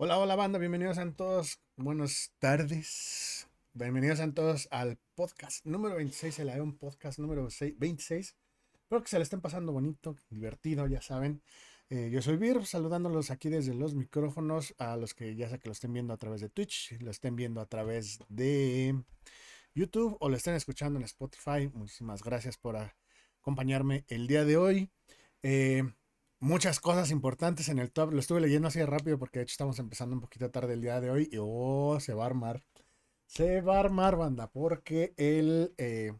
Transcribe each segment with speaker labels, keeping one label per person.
Speaker 1: Hola, hola banda, bienvenidos a todos, buenas tardes, bienvenidos a todos al podcast número 26, el un podcast número 26, espero que se le estén pasando bonito, divertido, ya saben, eh, yo soy Vir, saludándolos aquí desde los micrófonos, a los que ya sea que lo estén viendo a través de Twitch, lo estén viendo a través de YouTube o lo estén escuchando en Spotify, muchísimas gracias por acompañarme el día de hoy. Eh, muchas cosas importantes en el top. Lo estuve leyendo así de rápido porque de hecho estamos empezando un poquito tarde el día de hoy. Y oh, se va a armar. Se va a armar, banda, porque el... Eh,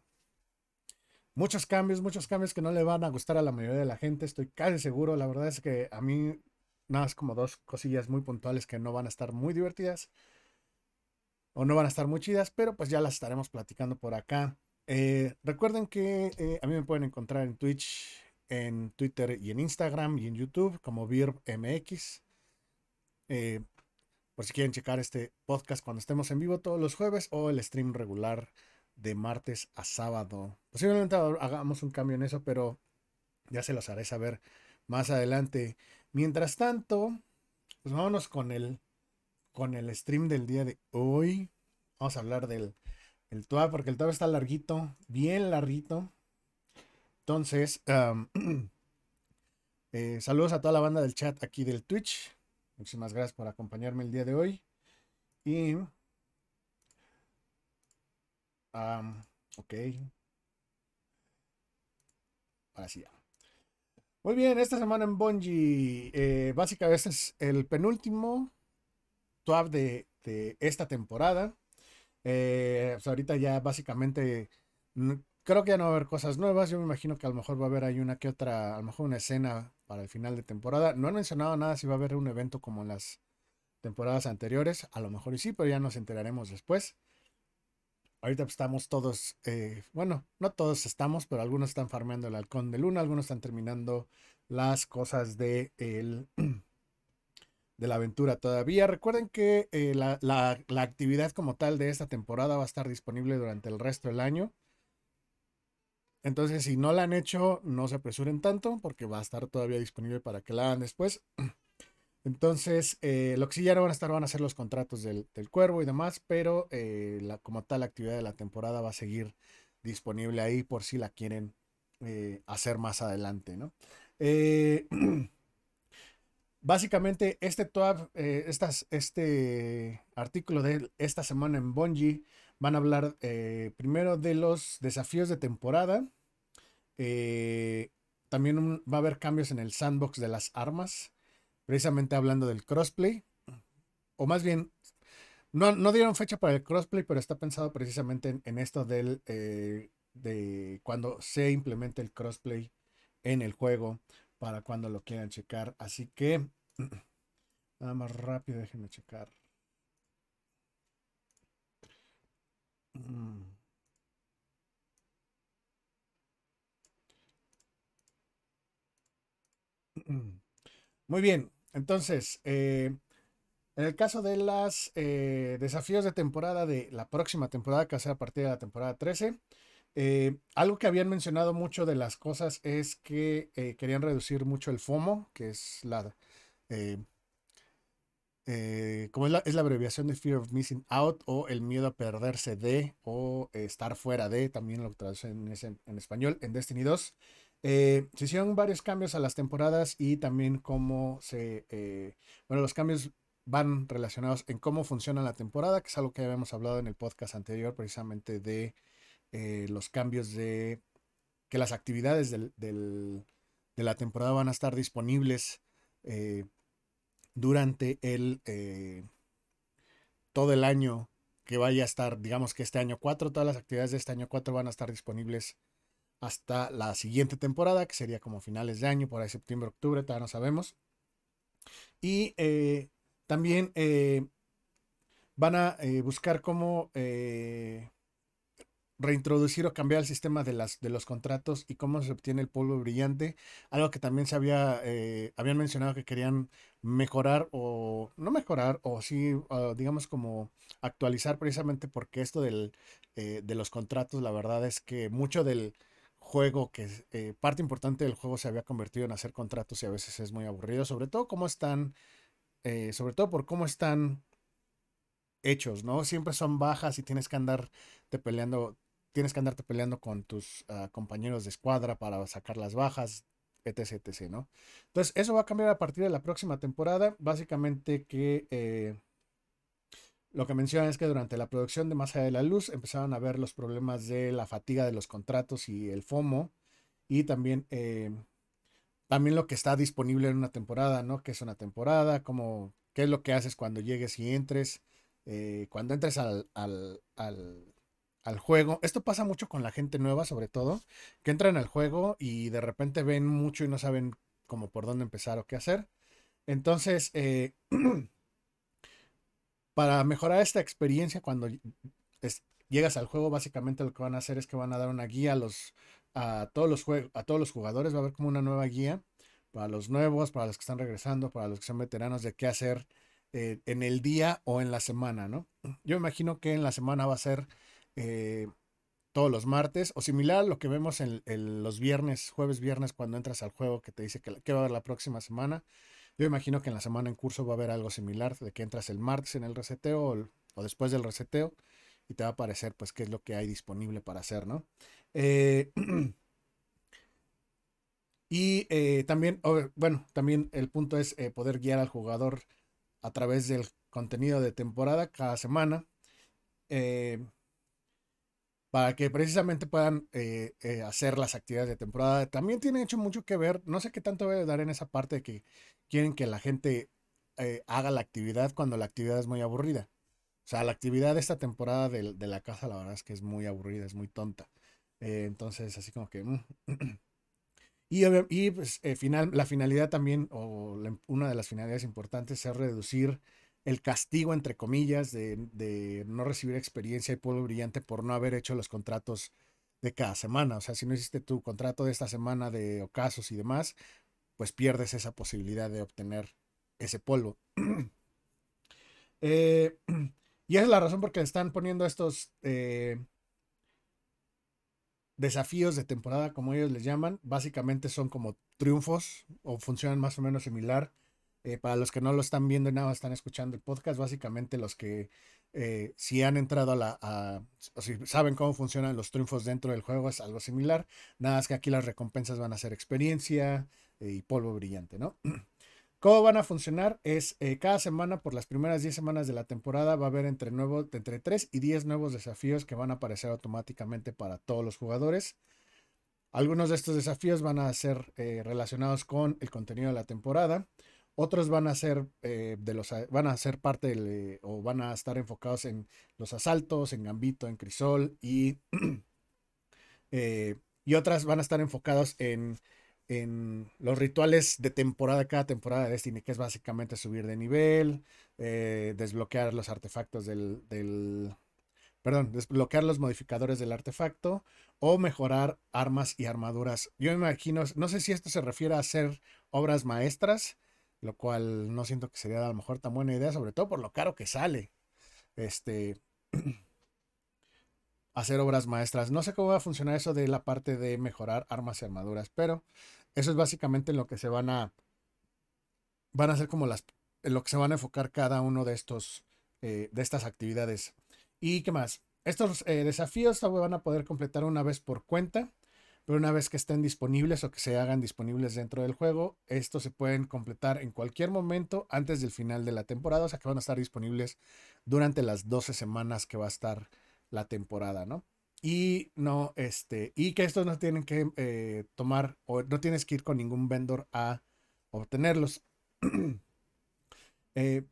Speaker 1: muchos cambios, muchos cambios que no le van a gustar a la mayoría de la gente. Estoy casi seguro. La verdad es que a mí nada más como dos cosillas muy puntuales que no van a estar muy divertidas. O no van a estar muy chidas, pero pues ya las estaremos platicando por acá. Eh, recuerden que eh, a mí me pueden encontrar en Twitch en Twitter y en Instagram y en YouTube como VIRBMX. Eh, por si quieren checar este podcast cuando estemos en vivo todos los jueves o el stream regular de martes a sábado. Posiblemente hagamos un cambio en eso, pero ya se los haré saber más adelante. Mientras tanto, pues vámonos con el, con el stream del día de hoy. Vamos a hablar del el TUA porque el TUA está larguito, bien larguito. Entonces, eh, saludos a toda la banda del chat aquí del Twitch. Muchísimas gracias por acompañarme el día de hoy. Y... ok. Ahora sí Muy bien, esta semana en Bungie, eh, básicamente este es el penúltimo TWAP de, esta temporada. Eh, pues ahorita ya básicamente Creo que ya no va a haber cosas nuevas. Yo me imagino que a lo mejor va a haber ahí una que otra, a lo mejor una escena para el final de temporada. No han mencionado nada si va a haber un evento como en las temporadas anteriores. A lo mejor y sí, pero ya nos enteraremos después. Ahorita estamos todos, eh, bueno, no todos estamos, pero algunos están farmeando el halcón de luna, algunos están terminando las cosas de, el, de la aventura todavía. Recuerden que eh, la, la actividad como tal de esta temporada va a estar disponible durante el resto del año. Entonces, si no la han hecho, no se apresuren tanto porque va a estar todavía disponible para que la hagan después. Entonces, eh, lo que sí ya no van a estar van a ser los contratos del, cuervo y demás, pero eh, la, como tal, la actividad de la temporada va a seguir disponible ahí por si la quieren eh, hacer más adelante, ¿no? básicamente, este este artículo de esta semana en Bungie van a hablar primero de los desafíos de temporada eh, también va a haber cambios en el sandbox de las armas, precisamente hablando del crossplay. O más bien, no, dieron fecha para el crossplay, pero está pensado precisamente en, esto del, eh, de cuando se implemente el crossplay en el juego para cuando lo quieran checar. Así que, nada más rápido, déjenme checar. Muy bien, entonces, eh, en el caso de los eh, desafíos de temporada de la próxima temporada, que va a ser a partir de la temporada 13, eh, algo que habían mencionado mucho de las cosas es que querían reducir mucho el FOMO, que es la... como es la, es la, abreviación de Fear of Missing Out o el miedo a perderse de o estar fuera de, también lo traducen en, en español, en Destiny 2. Eh, se hicieron varios cambios a las temporadas y también cómo se... Eh, bueno, los cambios van relacionados en cómo funciona la temporada, que es algo que habíamos hablado en el podcast anterior, precisamente de eh, los cambios de que las actividades del, de la temporada van a estar disponibles durante el todo el año que vaya a estar, digamos que este año 4, todas las actividades de este año 4 van a estar disponibles hasta la siguiente temporada, que sería como finales de año, por ahí septiembre, octubre, todavía no sabemos. Y eh, también eh, van a eh, buscar cómo reintroducir o cambiar el sistema de, las, de los contratos y cómo se obtiene el polvo brillante. Algo que también se había, habían mencionado que querían mejorar o no mejorar o sí, digamos como actualizar precisamente porque esto del, de los contratos, la verdad es que mucho del juego que eh, parte importante del juego se había convertido en hacer contratos y a veces es muy aburrido, sobre todo cómo están eh, sobre todo por cómo están hechos, ¿no? Siempre son bajas y tienes que andarte peleando, tienes que andarte peleando con tus ah, compañeros de escuadra para sacar las bajas, etc, etc, ¿no? Entonces, eso va a cambiar a partir de la próxima temporada. Básicamente que eh, lo que mencionan es que durante la producción de Más allá de la luz empezaron a ver los problemas de la fatiga de los contratos y el FOMO y también, eh, también lo que está disponible en una temporada, ¿no? ¿Qué es una temporada? Cómo, ¿Qué es lo que haces cuando llegues y entres? Eh, cuando entres al, al, al, juego, esto pasa mucho con la gente nueva sobre todo, que entran al juego y de repente ven mucho y no saben cómo por dónde empezar o qué hacer. Entonces, eh, para mejorar esta experiencia cuando llegas al juego, básicamente lo que van a hacer es que van a dar una guía a los a todos los a todos los jugadores, va a haber como una nueva guía para los nuevos, para los que están regresando, para los que son veteranos de qué hacer eh, en el día o en la semana, ¿no? Yo imagino que en la semana va a ser eh, todos los martes o similar a lo que vemos en, los viernes, jueves, viernes, cuando entras al juego que te dice que, va a haber la próxima semana. Yo imagino que en la semana en curso va a haber algo similar, de que entras el martes en el reseteo o, después del reseteo y te va a aparecer pues qué es lo que hay disponible para hacer, ¿no? Eh, y también, bueno, también el punto es poder guiar al jugador a través del contenido de temporada cada semana. Eh, para que precisamente puedan eh, eh, hacer las actividades de temporada. También tiene hecho mucho que ver, no sé qué tanto voy a dar en esa parte de que quieren que la gente haga la actividad cuando la actividad es muy aburrida. O sea, la actividad de esta temporada de, la casa, la verdad es que es muy aburrida, es muy tonta. entonces, así como que... Mm, Y, pues, eh, final, la finalidad también, o una de las finalidades importantes, es reducir el castigo, entre comillas, de, no recibir experiencia y polvo brillante por no haber hecho los contratos de cada semana. O sea, si no hiciste tu contrato de esta semana de ocasos y demás, pues pierdes esa posibilidad de obtener ese polvo. Eh, y esa es la razón por que están poniendo estos eh, desafíos de temporada, como ellos les llaman, básicamente son como triunfos o funcionan más o menos similar. Eh, para los que no lo están viendo y nada están escuchando el podcast, básicamente los que eh, si han entrado a la, o si saben cómo funcionan los triunfos dentro del juego es algo similar, nada más que aquí las recompensas van a ser experiencia eh, y polvo brillante, ¿no? ¿Cómo van a funcionar? Es cada semana, por las primeras 10 semanas de la temporada, va a haber entre, nuevo, entre 3 y 10 nuevos desafíos que van a aparecer automáticamente para todos los jugadores. Algunos de estos desafíos van a ser relacionados con el contenido de la temporada. Otros van a ser eh, de los van a ser parte del, o van a estar enfocados en los asaltos, en Gambito, en Crisol y, y otras van a estar enfocados en en los rituales de temporada, cada temporada de Destiny, que es básicamente subir de nivel, eh, desbloquear los artefactos del, del, perdón, desbloquear los modificadores del artefacto o mejorar armas y armaduras. Yo me imagino, no sé si esto se refiere a hacer obras maestras, lo cual no siento que sería a lo mejor tan buena idea, sobre todo por lo caro que sale. Este hacer obras maestras. No sé cómo va a funcionar eso de la parte de mejorar armas y armaduras, pero eso es básicamente lo que se van a. Van a ser como las. En lo que se van a enfocar cada uno de estos. Eh, de estas actividades. ¿Y qué más? Estos eh, desafíos se van a poder completar una vez por cuenta. Pero una vez que estén disponibles o que se hagan disponibles dentro del juego, estos se pueden completar en cualquier momento antes del final de la temporada. O sea que van a estar disponibles durante las 12 semanas que va a estar la temporada, ¿no? y no, este, y que estos no tienen que eh, tomar o no tienes que ir con ningún vendor a obtenerlos. Eh,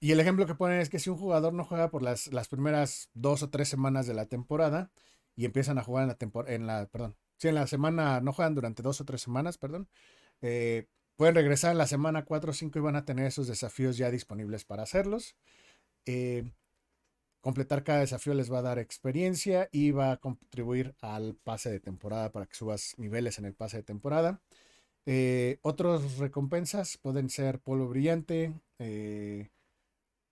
Speaker 1: y el ejemplo que ponen es que si un jugador no juega por las, las primeras dos o tres semanas de la temporada y empiezan a jugar en la temporada, en la, perdón, si en la semana no juegan durante dos o tres semanas, perdón, eh, pueden regresar en la semana 4 o 5 y van a tener esos desafíos ya disponibles para hacerlos. Completar cada desafío les va a dar experiencia y va a contribuir al pase de temporada para que subas niveles en el pase de temporada. Eh, otras recompensas pueden ser polvo brillante, eh,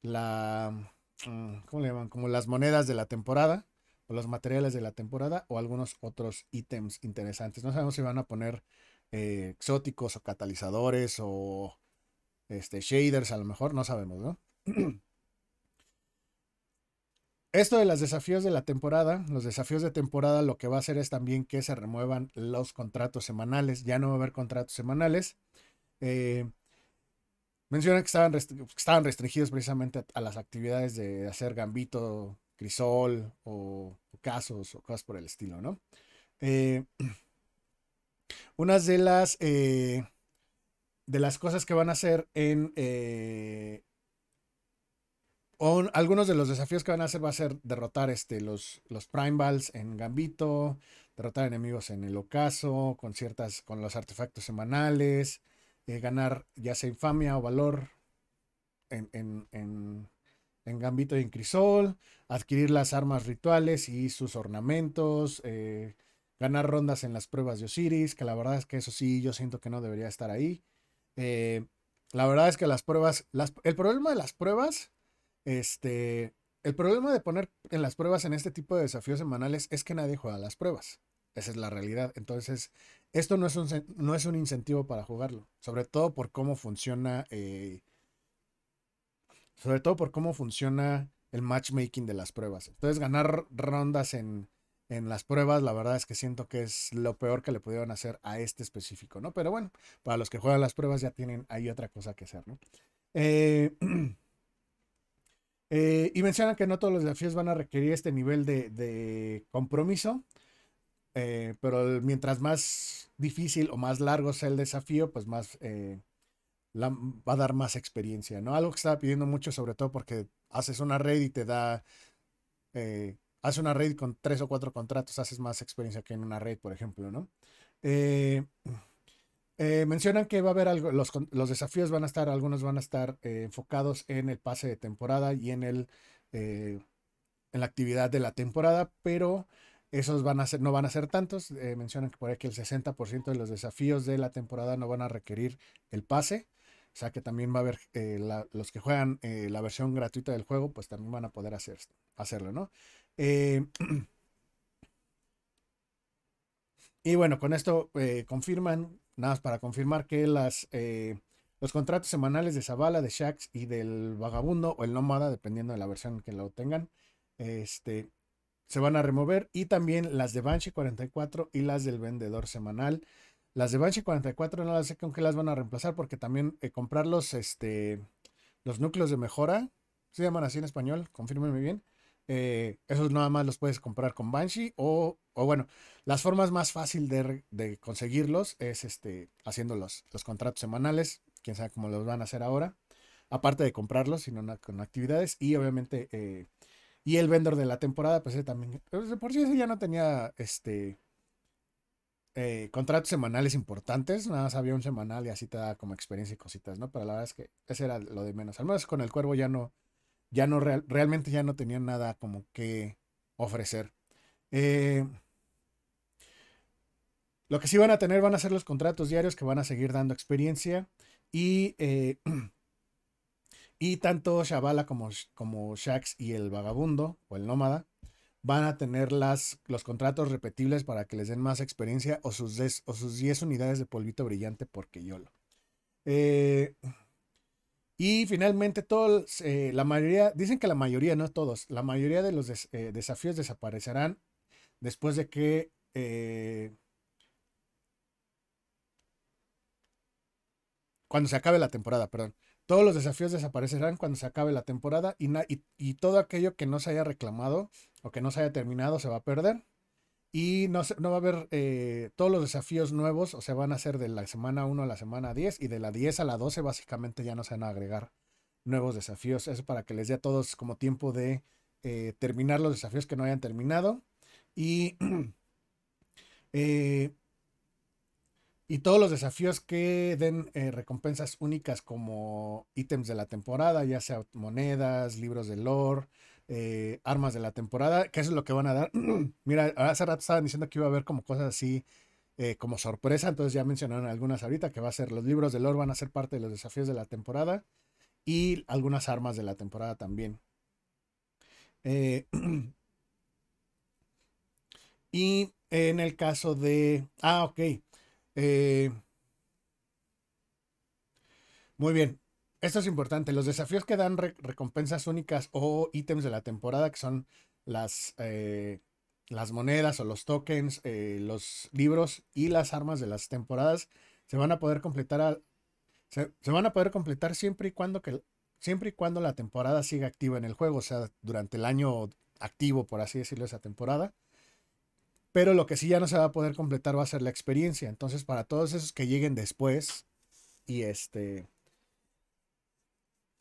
Speaker 1: la, mm, ¿cómo le llaman? Como las monedas de la temporada los materiales de la temporada o algunos otros ítems interesantes. No sabemos si van a poner eh, exóticos o catalizadores o este, shaders a lo mejor, no sabemos, ¿no? Esto de los desafíos de la temporada, los desafíos de temporada lo que va a hacer es también que se remuevan los contratos semanales, ya no va a haber contratos semanales. Eh, mencionan que estaban restringidos precisamente a, las actividades de hacer gambito, crisol o, casos o cosas por el estilo, ¿no? Eh, unas de las, eh, de las cosas que van a hacer en... Eh, algunos de los desafíos que van a hacer va a ser derrotar este, los, los Prime Balls en Gambito, derrotar enemigos en el ocaso, con ciertas, con los artefactos semanales, ganar ya sea infamia o valor en, en, en Gambito y en Crisol, adquirir las armas rituales y sus ornamentos, eh, ganar rondas en las pruebas de Osiris, que la verdad es que eso sí, yo siento que no debería estar ahí. Eh, la verdad es que las pruebas, el problema de las pruebas, este, el problema de poner en las pruebas en este tipo de desafíos semanales es que nadie juega las pruebas. Esa es la realidad. Entonces, esto no es un, no es un incentivo para jugarlo, sobre todo por cómo funciona eh, sobre todo por cómo funciona el matchmaking de las pruebas. Entonces, ganar rondas en, las pruebas, la verdad es que siento que es lo peor que le pudieron hacer a este específico, ¿no? Pero bueno, para los que juegan las pruebas ya tienen ahí otra cosa que hacer, ¿no? Eh, eh, y mencionan que no todos los desafíos van a requerir este nivel de, compromiso, eh, pero mientras más difícil o más largo sea el desafío, pues más va a dar más experiencia, ¿no? Algo que estaba pidiendo mucho, sobre todo porque haces una red y te da, eh, haces una red con tres o cuatro contratos, haces más experiencia que en una red, por ejemplo, ¿no? Eh, eh, mencionan que va a haber algo, los, los, desafíos van a estar, algunos van a estar enfocados en el pase de temporada y en el en la actividad de la temporada, pero esos van a ser, no van a ser tantos. mencionan que por ahí que el 60% de los desafíos de la temporada no van a requerir el pase. O sea que también va a haber eh, los que juegan eh, la versión gratuita del juego, pues también van a poder hacer, hacerlo, ¿no? Eh, y bueno, con esto confirman, nada más para confirmar que las, los contratos semanales de Zavala, de Shax y del Vagabundo o el Nómada, dependiendo de la versión que lo tengan, este, se van a remover. Y también las de Banshee 44 y las del vendedor semanal. Las de Banshee 44 no las sé con qué las van a reemplazar porque también eh, comprar los, este, los núcleos de mejora, se llaman así en español, confírmenme bien. Eh, esos nada más los puedes comprar con Banshee o, o bueno, las formas más fácil de, conseguirlos es este, haciendo los, los, contratos semanales, quién sabe cómo los van a hacer ahora, aparte de comprarlos, sino con actividades y obviamente, eh, y el vendor de la temporada, pues también, pues, por si ese ya no tenía este eh, contratos semanales importantes, nada más había un semanal y así te da como experiencia y cositas, ¿no? Pero la verdad es que ese era lo de menos. Al menos con el cuervo ya no, ya no, realmente ya no tenían nada como que ofrecer. Eh, lo que sí van a tener van a ser los contratos diarios que van a seguir dando experiencia y, eh, y tanto Shabala como, como Shax y el vagabundo o el nómada van a tener las, los contratos repetibles para que les den más experiencia o sus, o sus 10 unidades de polvito brillante porque yo lo. Eh, y finalmente, todos, eh, la mayoría, dicen que la mayoría, no todos, la mayoría de los eh, desafíos desaparecerán después de que cuando se acabe la temporada, perdón. Todos los desafíos desaparecerán cuando se acabe la temporada y, y, todo aquello que no se haya reclamado o que no se haya terminado se va a perder. Y no, no va a haber eh, todos los desafíos nuevos, o sea, van a ser de la semana 1 a la semana 10 y de la 10 a la 12 básicamente ya no se van a agregar nuevos desafíos. Eso para que les dé a todos como tiempo de eh, terminar los desafíos que no hayan terminado. Y eh, y todos los desafíos que den eh, recompensas únicas como ítems de la temporada, ya sea monedas, libros de lore, eh, armas de la temporada, que eso es lo que van a dar. Mira, hace rato estaban diciendo que iba a haber como cosas así eh, como sorpresa, entonces ya mencionaron algunas ahorita, que va a ser los libros de lore van a ser parte de los desafíos de la temporada y algunas armas de la temporada también. y en el caso de... Ah, ok. Eh, muy bien. esto es importante. Los desafíos que dan recompensas únicas o ítems de la temporada, que son las, eh, las monedas o los tokens, eh, los libros y las armas de las temporadas, se van a poder completar se, van a poder completar siempre y cuando que siempre y cuando la temporada siga activa en el juego, o sea, durante el año activo, por así decirlo, esa temporada. Pero lo que sí ya no se va a poder completar va a ser la experiencia. Entonces, para todos esos que lleguen después y este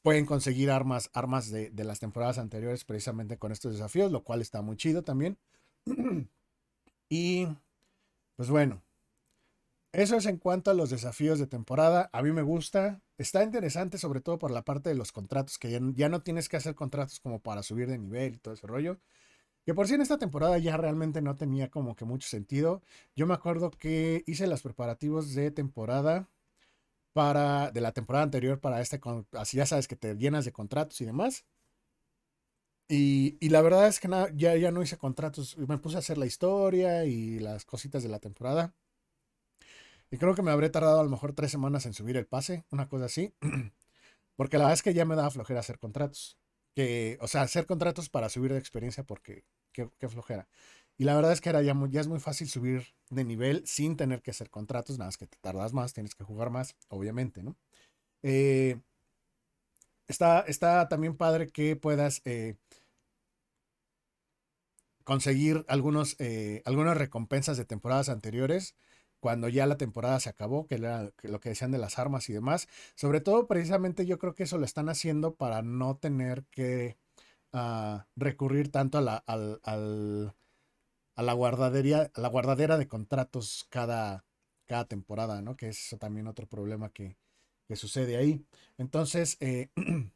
Speaker 1: pueden conseguir armas, armas de, las temporadas anteriores precisamente con estos desafíos, lo cual está muy chido también. y pues bueno, eso es en cuanto a los desafíos de temporada. A mí me gusta. Está interesante sobre todo por la parte de los contratos, que ya, no tienes que hacer contratos como para subir de nivel y todo ese rollo. Que por sí en esta temporada ya realmente no tenía como que mucho sentido. Yo me acuerdo que hice los preparativos de temporada para, de la temporada anterior para este, así ya sabes que te llenas de contratos y demás. Y, la verdad es que ya, ya no hice contratos, me puse a hacer la historia y las cositas de la temporada. Y creo que me habré tardado a lo mejor tres semanas en subir el pase, una cosa así. Porque la verdad es que ya me daba flojera hacer contratos. Que, o sea, hacer contratos para subir de experiencia porque qué, flojera. Y la verdad es que era ya, ya es muy fácil subir de nivel sin tener que hacer contratos, nada más que te tardas más, tienes que jugar más, obviamente, ¿no? Eh, está, está también padre que puedas eh, conseguir algunos, eh, algunas recompensas de temporadas anteriores cuando ya la temporada se acabó, que era lo que decían de las armas y demás. Sobre todo, precisamente yo creo que eso lo están haciendo para no tener que ah, recurrir tanto a la, al, a la guardadería, la guardadera de contratos cada, cada temporada, ¿no? Que es también otro problema que, sucede ahí. Entonces, eh,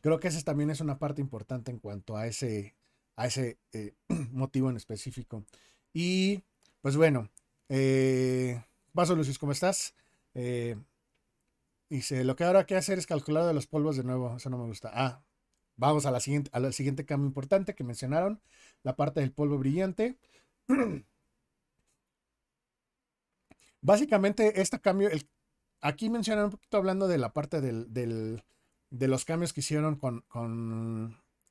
Speaker 1: creo que esa también es una parte importante en cuanto a ese, a ese eh, motivo en específico. Y pues bueno, eh, Vaso Lucis, ¿cómo estás? Eh, dice, lo que ahora hay que hacer es calcular de los polvos de nuevo. Eso no me gusta. Ah, vamos a la siguiente, al siguiente cambio importante que mencionaron, la parte del polvo brillante. Básicamente, este cambio, aquí mencionan un poquito hablando de la parte del, de los cambios que hicieron con,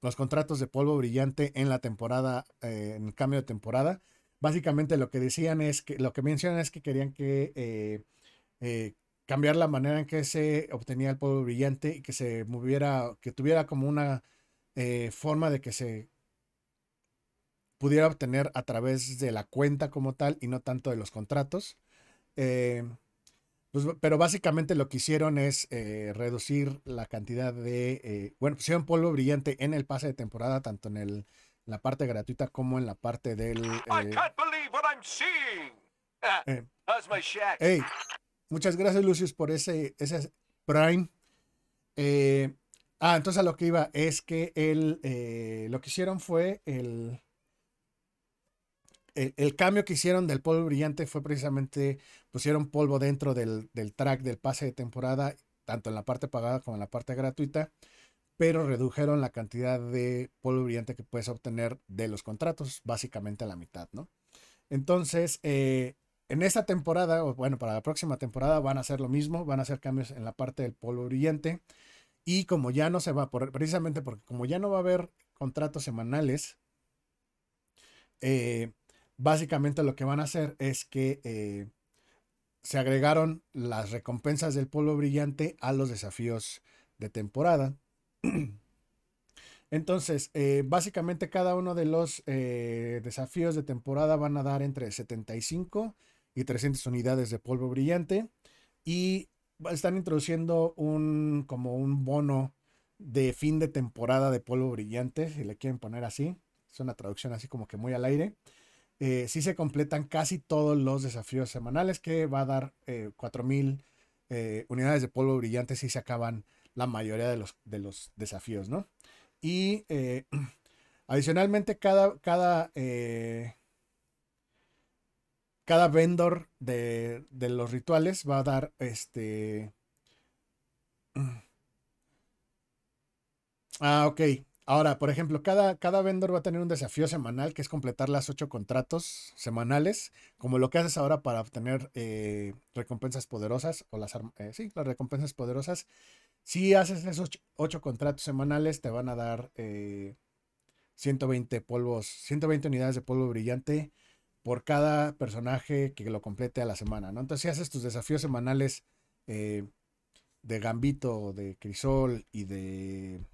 Speaker 1: los contratos de polvo brillante en la temporada, eh, en cambio de temporada. Básicamente lo que decían es que, lo que mencionan es que querían que eh, eh, cambiar la manera en que se obtenía el polvo brillante y que se moviera, que tuviera como una eh, forma de que se pudiera obtener a través de la cuenta como tal y no tanto de los contratos. Pues, pero básicamente lo que hicieron es reducir la cantidad de, bueno, pusieron polvo brillante en el pase de temporada, tanto en el la parte gratuita como en la parte del... Eh, muchas gracias Lucius por ese, ese Prime. Eh, ah, entonces a lo que iba es que el, eh, lo que hicieron fue el, el, cambio que hicieron del polvo brillante fue precisamente pusieron polvo dentro del, del track del pase de temporada, tanto en la parte pagada como en la parte gratuita pero redujeron la cantidad de polvo brillante que puedes obtener de los contratos, básicamente a la mitad, ¿no? Entonces, eh, en esta temporada, o bueno, para la próxima temporada van a hacer lo mismo, van a hacer cambios en la parte del polvo brillante. Y como ya no se va, por, precisamente porque como ya no va a haber contratos semanales, eh, básicamente lo que van a hacer es que eh, se agregaron las recompensas del polvo brillante a los desafíos de temporada. Entonces, eh, básicamente cada uno de los eh, desafíos de temporada van a dar entre 75 y 300 unidades de polvo brillante y están introduciendo un como un bono de fin de temporada de polvo brillante, si le quieren poner así. Es una traducción así como que muy al aire. Eh, si se completan casi todos los desafíos semanales que va a dar 4000 unidades de polvo brillante si se acaban la mayoría de los, de los desafíos, ¿no? Y eh, adicionalmente cada, cada, eh, cada vendor de, de, los rituales va a dar este... Ah, ok. Ahora, por ejemplo, cada, cada vendor va a tener un desafío semanal que es completar las ocho contratos semanales, como lo que haces ahora para obtener eh, recompensas poderosas o las, sí, las recompensas poderosas Si haces esos 8 contratos semanales, te van a dar 120 polvos, 120 unidades de polvo brillante por cada personaje que lo complete a la semana, ¿no? Entonces, si haces tus desafíos semanales de Gambito, de Crisol y de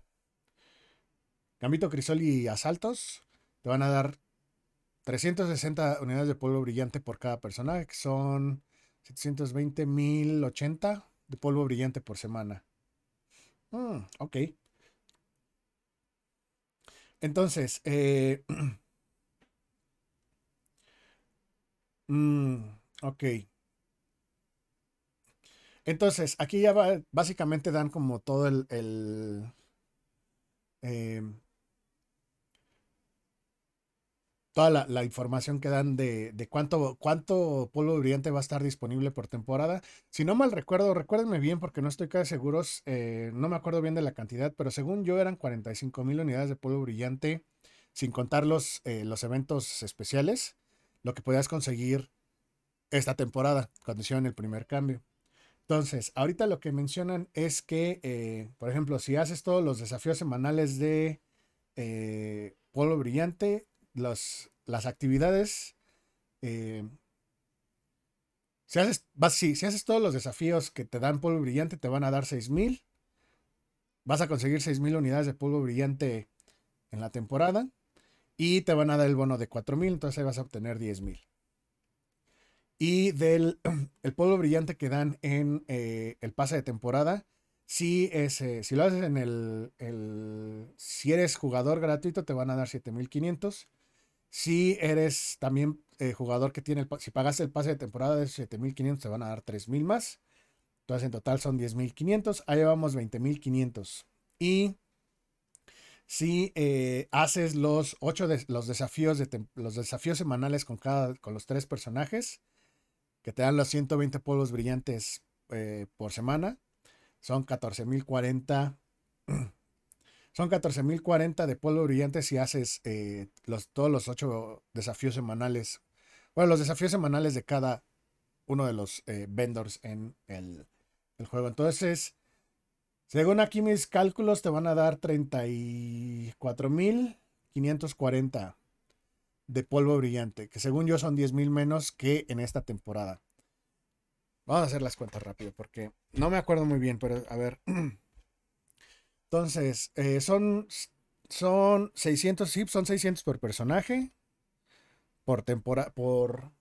Speaker 1: Gambito, Crisol y Asaltos, te van a dar 360 unidades de polvo brillante por cada personaje, que son 720, 1080 de polvo brillante por semana. Mm, ok. Entonces, eh, mm, ok. Entonces, aquí ya básicamente dan como todo el, em, toda la, información que dan de, cuánto, cuánto polvo brillante va a estar disponible por temporada. Si no mal recuerdo, recuérdenme bien porque no estoy casi seguros, eh, no me acuerdo bien de la cantidad, pero según yo eran 45 mil unidades de polvo brillante, sin contar los, eh, los eventos especiales, lo que podías conseguir esta temporada, cuando hicieron el primer cambio. Entonces, ahorita lo que mencionan es que, eh, por ejemplo, si haces todos los desafíos semanales de polvo brillante, las actividades, eh, si, haces, si, haces todos los desafíos que te dan polvo brillante, te van a dar 6000. Vas a conseguir 6000 unidades de polvo brillante en la temporada. Y te van a dar el bono de 4000, entonces ahí vas a obtener 10000. Y del el polvo brillante que dan en eh, el pase de temporada, si, es, eh, si lo haces en el, el, Si eres jugador gratuito, te van a dar 7500. Si eres también eh, jugador que tiene, el, si pagas el pase de temporada de 7500, te van a dar 3000 más. Entonces en total son 10500. Ahí vamos 20500. Y si eh, haces los 8 de, los desafíos de los desafíos semanales con los tres personajes que te dan los 120 polvos brillantes eh, por semana, son 14040 son 14.040 de polvo brillante si haces eh, los, todos los ocho desafíos semanales. Bueno, los desafíos semanales de cada uno de los eh, vendors en el, juego. Entonces, según aquí mis cálculos, te van a dar 34.540 de polvo brillante, que según yo son 10.000 menos que en esta temporada. Vamos a hacer las cuentas rápido porque no me acuerdo muy bien, pero a ver. Entonces, eh, son, son 600, sí, son 600 por personaje, por temporada, por...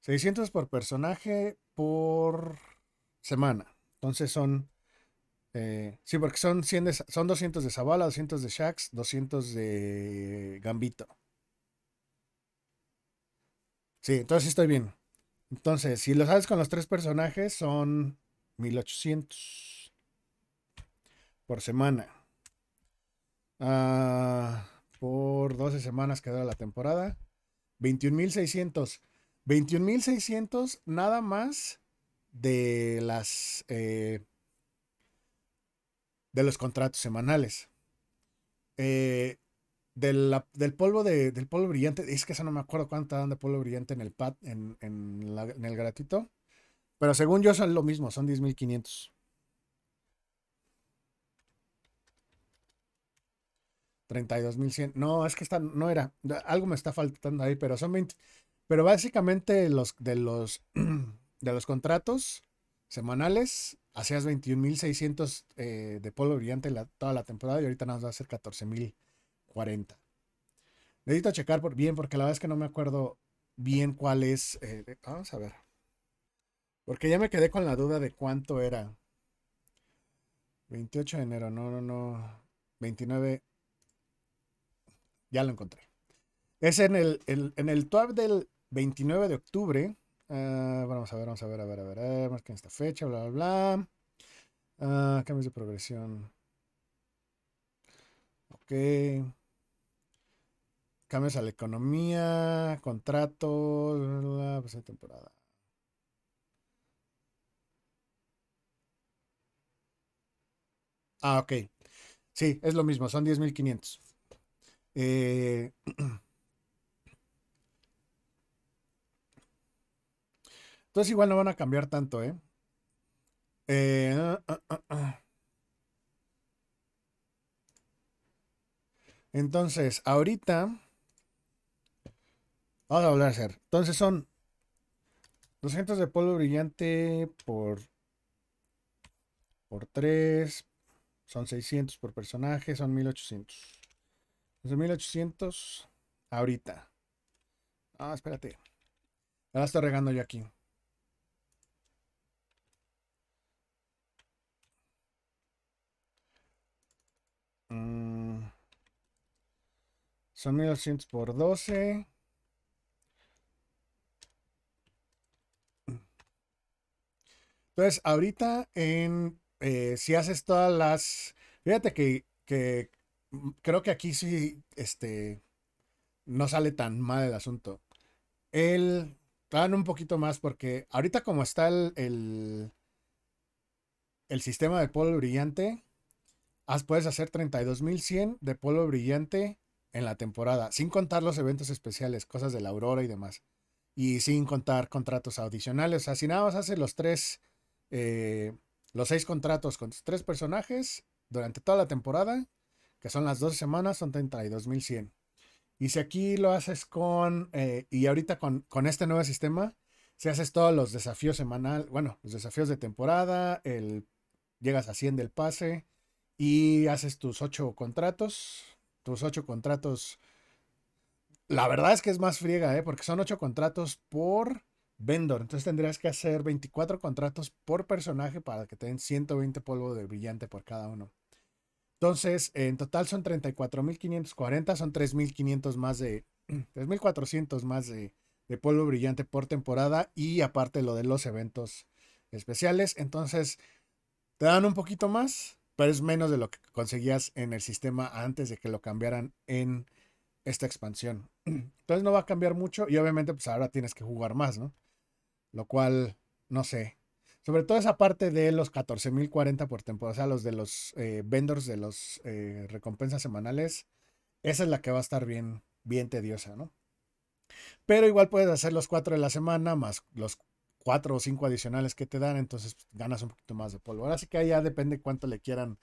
Speaker 1: 600 por personaje por semana. Entonces son... Eh, sí, porque son, 100 son 200 de Zavala, 200 de Shax, 200 de Gambito. Sí, entonces estoy bien. Entonces, si lo sabes con los tres personajes, son 1800 por semana. Ah, por 12 semanas que dura la temporada. 21.600. 21.600 nada más de las eh, de los contratos semanales. Eh, del, polvo de, del polvo brillante, es que eso no me acuerdo cuánto dan de polvo brillante en el pad, en, en, el gratuito. Pero según yo son lo mismo, son 10.500. 32.100. No, es que está, no era. Algo me está faltando ahí, pero son 20. Pero básicamente los, de, los, de los contratos semanales, hacías 21.600 eh, de polvo brillante toda la temporada y ahorita nos va a ser 14.040. Necesito checar por, bien porque la verdad es que no me acuerdo bien cuál es. Eh, vamos a ver. Porque ya me quedé con la duda de cuánto era. 28 de enero, no, no, no. 29. Ya lo encontré. Es en el, en el del 29 de octubre. Ah, vamos a ver, vamos a ver, a ver, a ver, marquen esta fecha, bla, bla, bla. Uh, cambios de progresión. Ok. Cambios a la economía, contratos, la pues temporada. Ah, ok. Sí, es lo mismo, son 10.500. Eh, entonces igual no van a cambiar tanto, ¿eh? Eh, ah, ah, ah, Entonces, ahorita vamos a volver a hacer. Entonces son 200 de polvo brillante por por 3 son 600 por personaje, son 1800. Entonces 1800 ahorita. Ah, espérate. Ahora estoy regando yo aquí. Mm. Son 1200 por 12. Entonces, ahorita en eh, si haces todas las. Fíjate que, que creo que aquí sí este, no sale tan mal el asunto. El. Dan un poquito más porque ahorita como está el, el, el sistema de polvo brillante, puedes hacer 32.100 de polvo brillante en la temporada, sin contar los eventos especiales, cosas de la aurora y demás. Y sin contar contratos adicionales. O sea, si nada más haces los tres, eh, los seis contratos con tres personajes durante toda la temporada, que son las 12 semanas, son 32.100. Y si aquí lo haces con, eh, y ahorita con, con, este nuevo sistema, si haces todos los desafíos semanal, bueno, los desafíos de temporada, el, llegas a 100 del pase y haces tus ocho contratos, tus ocho contratos. La verdad es que es más friega, ¿eh? porque son ocho contratos por vendor. Entonces tendrías que hacer 24 contratos por personaje para que te den 120 polvo de brillante por cada uno. Entonces, en total son 34.540, son 3.500 más de, 3.400 más de, de polvo brillante por temporada y aparte lo de los eventos especiales. Entonces, te dan un poquito más, pero es menos de lo que conseguías en el sistema antes de que lo cambiaran en esta expansión. Entonces no va a cambiar mucho y obviamente pues ahora tienes que jugar más, ¿no? Lo cual, no sé. Sobre todo esa parte de los 14.040 por temporada, o sea, los de los eh, vendors de los eh, recompensas semanales, esa es la que va a estar bien, bien tediosa, ¿no? Pero igual puedes hacer los cuatro de la semana más los cuatro o cinco adicionales que te dan, entonces pues, ganas un poquito más de polvo. Ahora sí que ya depende cuánto le quieran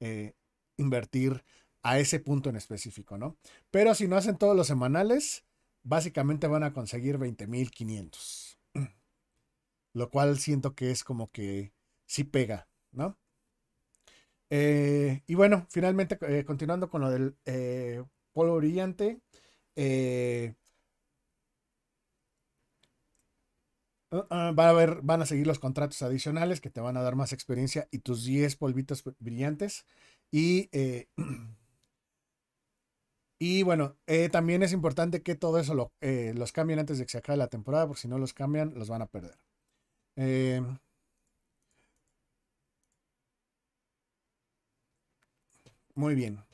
Speaker 1: eh, invertir a ese punto en específico, ¿no? Pero si no hacen todos los semanales, básicamente van a conseguir 20.500 lo cual siento que es como que sí pega, ¿no? Eh, y bueno, finalmente, eh, continuando con lo del eh, polvo brillante, uh, uh, a ver, van a seguir los contratos adicionales que te van a dar más experiencia y tus 10 polvitos brillantes. Y, y bueno, también es importante que todo eso lo, los cambien antes de que se acabe la temporada, porque si no los cambian, los van a perder. Eh, muy bien.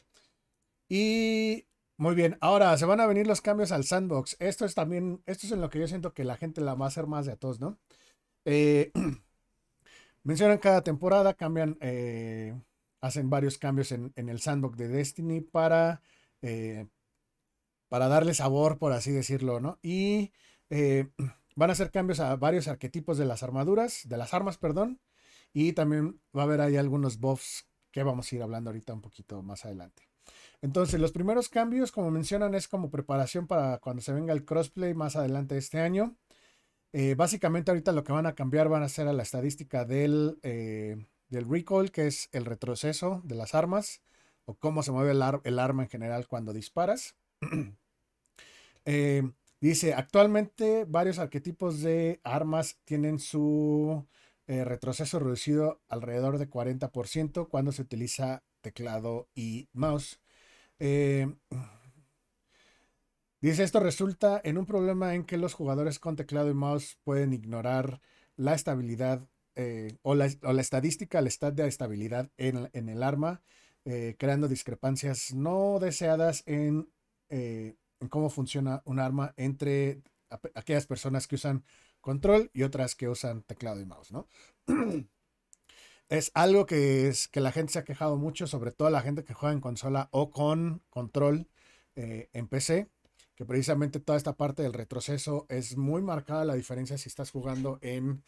Speaker 1: Y muy bien. Ahora se van a venir los cambios al sandbox. Esto es también, esto es en lo que yo siento que la gente la va a hacer más de a todos, ¿no? Eh, mencionan cada temporada, cambian, eh, hacen varios cambios en, el sandbox de Destiny para, para darle sabor, por así decirlo, ¿no? Y Van a hacer cambios a varios arquetipos de las armaduras, de las armas, perdón. Y también va a haber ahí algunos buffs que vamos a ir hablando ahorita un poquito más adelante. Entonces, los primeros cambios, como mencionan, es como preparación para cuando se venga el crossplay más adelante este año. Eh, básicamente ahorita lo que van a cambiar van a ser a la estadística del, eh, del recoil, que es el retroceso de las armas, o cómo se mueve el, el arma en general cuando disparas. eh, Dice, actualmente varios arquetipos de armas tienen su eh, retroceso reducido alrededor de 40% cuando se utiliza teclado y mouse. Eh, dice, esto resulta en un problema en que los jugadores con teclado y mouse pueden ignorar la estabilidad eh, o, la, estadística, el stat de estabilidad en, en el arma, creando discrepancias no deseadas en en cómo funciona un arma entre aquellas personas que usan control y otras que usan teclado y mouse, ¿no? es algo que, que la gente se ha quejado mucho, sobre todo la gente que juega en consola o con control eh, en PC, que precisamente toda esta parte del retroceso es muy marcada la diferencia si estás jugando en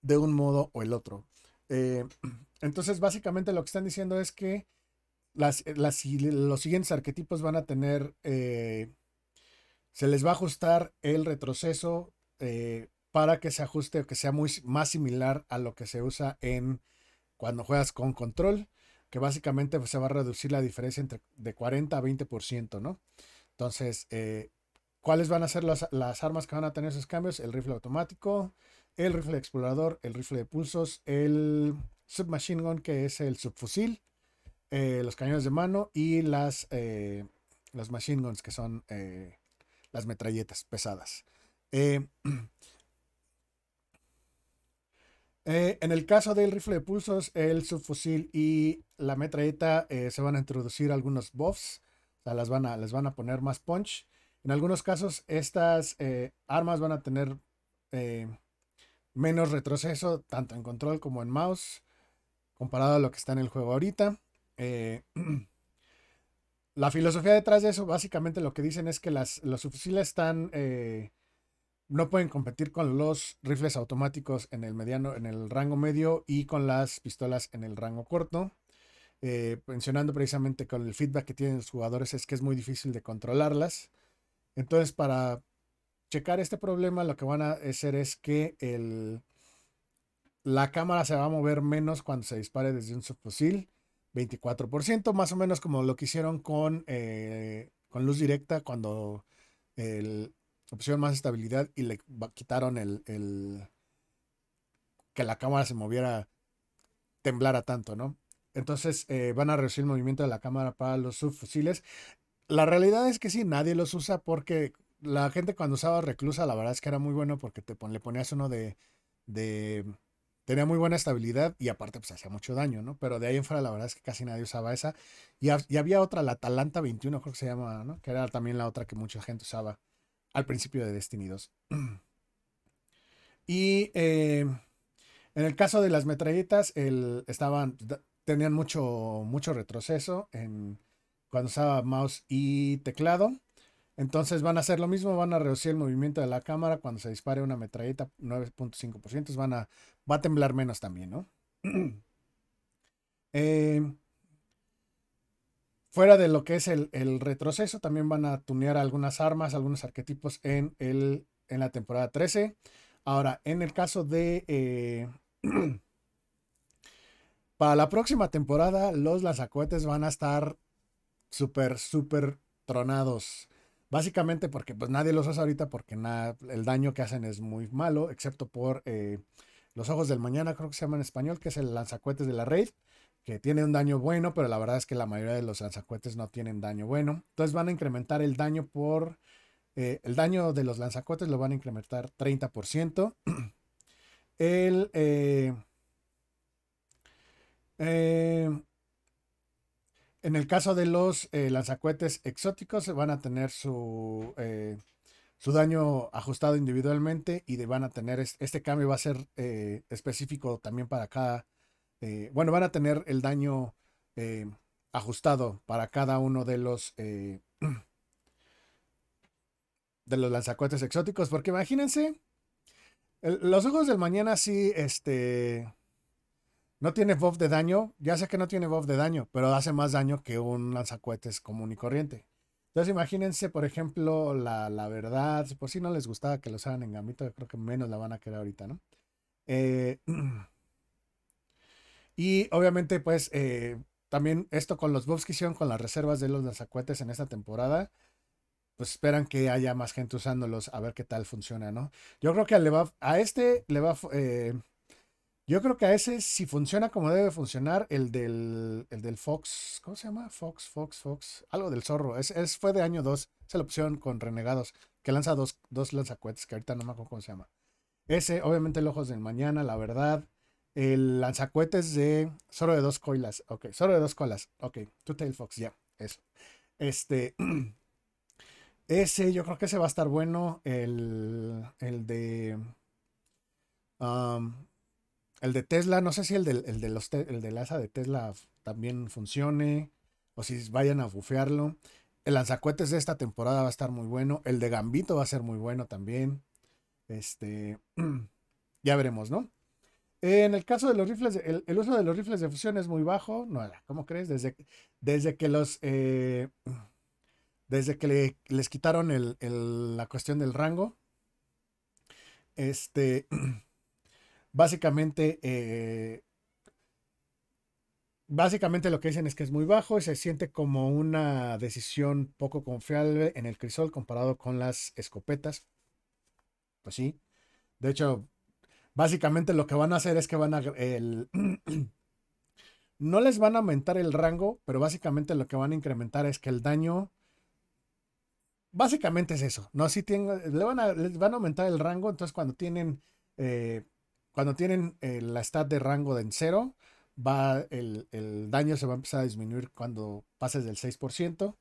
Speaker 1: de un modo o el otro. Eh, entonces, básicamente lo que están diciendo es que las, los siguientes arquetipos van a tener, eh, se les va a ajustar el retroceso eh, para que se ajuste o que sea muy, más similar a lo que se usa en cuando juegas con control, que básicamente pues, se va a reducir la diferencia entre de 40 a 20%, ¿no? Entonces, ¿cuáles van a ser las, las armas que van a tener esos cambios? El rifle automático, el rifle explorador, el rifle de pulsos, el submachine gun, que es el subfusil, eh, los cañones de mano y las, eh, machine guns, que son eh, las metralletas pesadas. en el caso del rifle de pulsos, el subfusil y la metralleta se van a introducir algunos buffs, o sea, las van a, les van a poner más punch. En algunos casos, estas armas van a tener menos retroceso, tanto en control como en mouse, comparado a lo que está en el juego ahorita. Eh, la filosofía detrás de eso, básicamente lo que dicen es que las, los fusiles están. Eh, no pueden competir con los rifles automáticos en el mediano, en el rango medio y con las pistolas en el rango corto. Eh, mencionando precisamente con el feedback que tienen los jugadores es que es muy difícil de controlarlas. Entonces, para checar este problema, lo que van a hacer es que el, la cámara se va a mover menos cuando se dispare desde un subfusil. 24%, más o menos como lo que hicieron con, eh, con luz directa cuando el, opción más estabilidad y le quitaron el, el, que la cámara se moviera, temblara tanto, ¿no? Entonces eh, van a reducir el movimiento de la cámara para los subfusiles. La realidad es que sí, nadie los usa porque la gente cuando usaba reclusa, la verdad es que era muy bueno porque te le ponías uno de, de, tenía muy buena estabilidad y aparte pues hacía mucho daño, ¿no? Pero de ahí en fuera la verdad es que casi nadie usaba esa. Y, había otra, la Atalanta 21 creo que se llama, ¿no? Que era también la otra que mucha gente usaba al principio de Destiny 2. y eh, en el caso de las metralletas, el, estaban, tenían mucho, mucho retroceso en, cuando usaba mouse y teclado. Entonces van a hacer lo mismo, van a reducir el movimiento de la cámara cuando se dispare una metralleta 9.5%, van a, va a temblar menos también, ¿no? Em, fuera de lo que es el, retroceso, también van a tunear algunas armas, algunos arquetipos en, el, en la temporada 13. Ahora, en el caso de... Eh, para la próxima temporada, los lanzacohetes van a estar súper, súper tronados. Básicamente porque pues nadie los usa ahorita porque nada, el daño que hacen es muy malo, excepto por eh, los ojos del mañana, creo que se llama en español, que es el lanzacuetes de la raid, que tiene un daño bueno, pero la verdad es que la mayoría de los lanzacuetes no tienen daño bueno. Entonces van a incrementar el daño por... Eh, el daño de los lanzacuetes lo van a incrementar 30%. el... Eh, en el caso de los eh, lanzacuetes exóticos, van a tener su, eh, su daño ajustado individualmente y van a tener, este cambio va a ser eh, específico también para cada, bueno, van a tener el daño ajustado para cada uno de los, de los lanzacuetes exóticos, porque imagínense, los ojos del mañana sí, este no tiene buff de daño. Ya sé que no tiene buff de daño, pero hace más daño que un lanzacuetes común y corriente. Entonces imagínense, por ejemplo, la, verdad, si por si no les gustaba que lo usaran en Gambito, yo creo que menos la van a querer ahorita, ¿no? Eh, y obviamente, pues, eh, también esto con los buffs que hicieron con las reservas de los lanzacuetes en esta temporada, pues esperan que haya más gente usándolos a ver qué tal funciona, ¿no? Yo creo que a este le va, eh, yo creo que a ese, si funciona como debe funcionar, el del, el del Fox, ¿cómo se llama? Fox, Fox, Fox, algo del zorro. Es, es fue de año 2, esa la opción con Renegados, que lanza dos, dos lanzacuetes, que ahorita no me acuerdo cómo se llama. Ese, obviamente, el Ojos del Mañana, la verdad. El lanzacuetes de Zorro de dos colas, ok, Zorro de dos colas, ok, Two Tail Fox, ya, eso. Este, ese, yo creo que ese va a estar bueno. El, el de. Um, el de Tesla, no sé si el de, el de los el de asa de Tesla también funcione o si vayan a bufearlo. El lanzacuetes de esta temporada va a estar muy bueno. El de Gambito va a ser muy bueno también. Este, ya veremos, ¿no? En el caso de los rifles, el, uso de los rifles de fusión es muy bajo. No, ¿cómo crees? Desde, desde que los. Eh, desde que les quitaron la cuestión del rango. Este. Básicamente. Eh, básicamente lo que dicen es que es muy bajo y se siente como una decisión poco confiable en el crisol comparado con las escopetas. Pues sí. De hecho, Básicamente lo que van a hacer es que van a... El, no les van a aumentar el rango, pero básicamente lo que van a incrementar es que el daño... Básicamente es eso, ¿no? Si tienen, le van a, les van a aumentar el rango, entonces cuando tienen... Eh, cuando tienen eh, la stat de rango de en cero, va el, daño se va a empezar a disminuir cuando pases del 6%,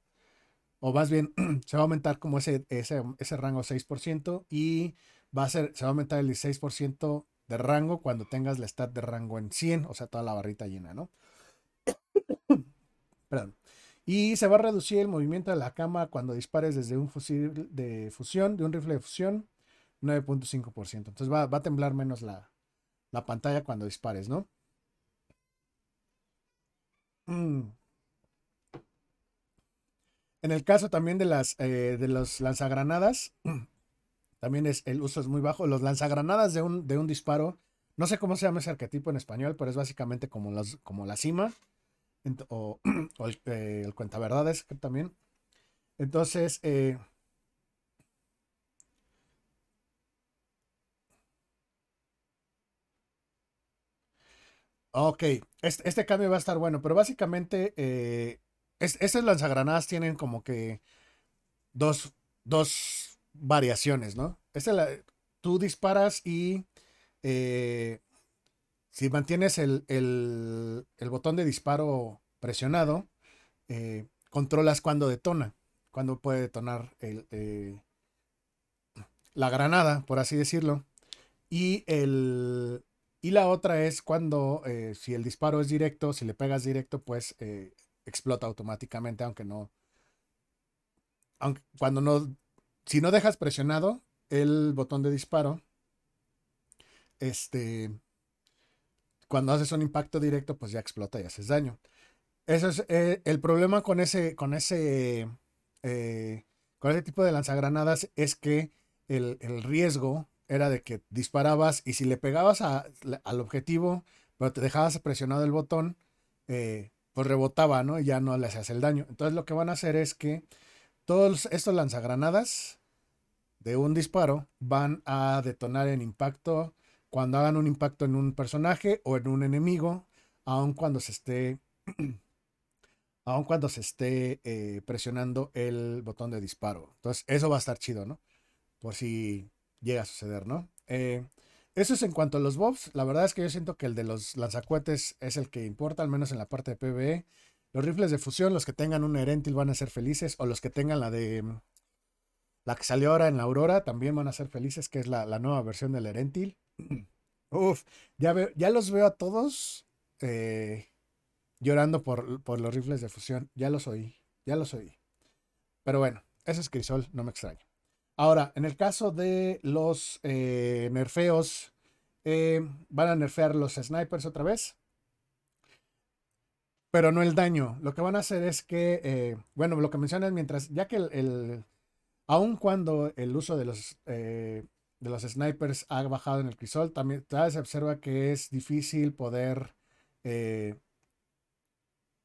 Speaker 1: o más bien se va a aumentar como ese, ese, ese rango 6% y va a ser, se va a aumentar el 16% de rango cuando tengas la stat de rango en 100, o sea, toda la barrita llena, ¿no? Perdón. Y se va a reducir el movimiento de la cama cuando dispares desde un fusil de fusión, de un rifle de fusión, 9.5%. Entonces va, a temblar menos la, pantalla cuando dispares, ¿no? Mm. En el caso también de las eh, de los lanzagranadas, también es, el uso es muy bajo. Los lanzagranadas de un, de un disparo, no sé cómo se llama ese arquetipo en español, pero es básicamente como, los, como la cima o, el, eh, el cuentaverdades también. Entonces, eh, Ok, este, este, cambio va a estar bueno, pero básicamente eh, estos lanzagranadas tienen como que dos, dos variaciones, ¿no? la, tú disparas y eh, si mantienes el, botón de disparo presionado, eh, controlas cuando detona, cuando puede detonar el, eh, la granada, por así decirlo. Y, el, y la otra es cuando, si el disparo es directo, si le pegas directo, pues explota automáticamente, aunque no, aunque cuando no si no dejas presionado el botón de disparo, este, cuando haces un impacto directo, pues ya explota y haces daño. Eso es eh, el problema con ese, con ese, eh, con ese tipo de lanzagranadas es que el, riesgo era de que disparabas y si le pegabas al objetivo, pero te dejabas presionado el botón, eh, pues rebotaba, ¿no? Y ya no le hacías el daño. Entonces lo que van a hacer es que todos estos lanzagranadas de un disparo van a detonar en impacto cuando hagan un impacto en un personaje o en un enemigo, aun cuando se esté, aun cuando se esté eh, presionando el botón de disparo. Entonces, eso va a estar chido, ¿no? Por si llega a suceder, ¿no? Eh, eso es en cuanto a los bobs. La verdad es que yo siento que el de los lanzacuetes es el que importa, al menos en la parte de PvE. Los rifles de fusión, los que tengan un Erentil van a ser felices, o los que tengan la de. La que salió ahora en la Aurora también van a ser felices, que es la, nueva versión del Erentil. Uf, ya, ya los veo a todos eh, llorando por, por, los rifles de fusión. Ya los oí, ya los oí. Pero bueno, ese es Crisol, no me extraño. Ahora, en el caso de los eh, nerfeos, eh, van a nerfear los snipers otra vez pero no el daño. Lo que van a hacer es que, eh, bueno, lo que mencionas mientras, ya que el, aun cuando el uso de los, de los snipers ha bajado en el crisol, también se observa que es difícil poder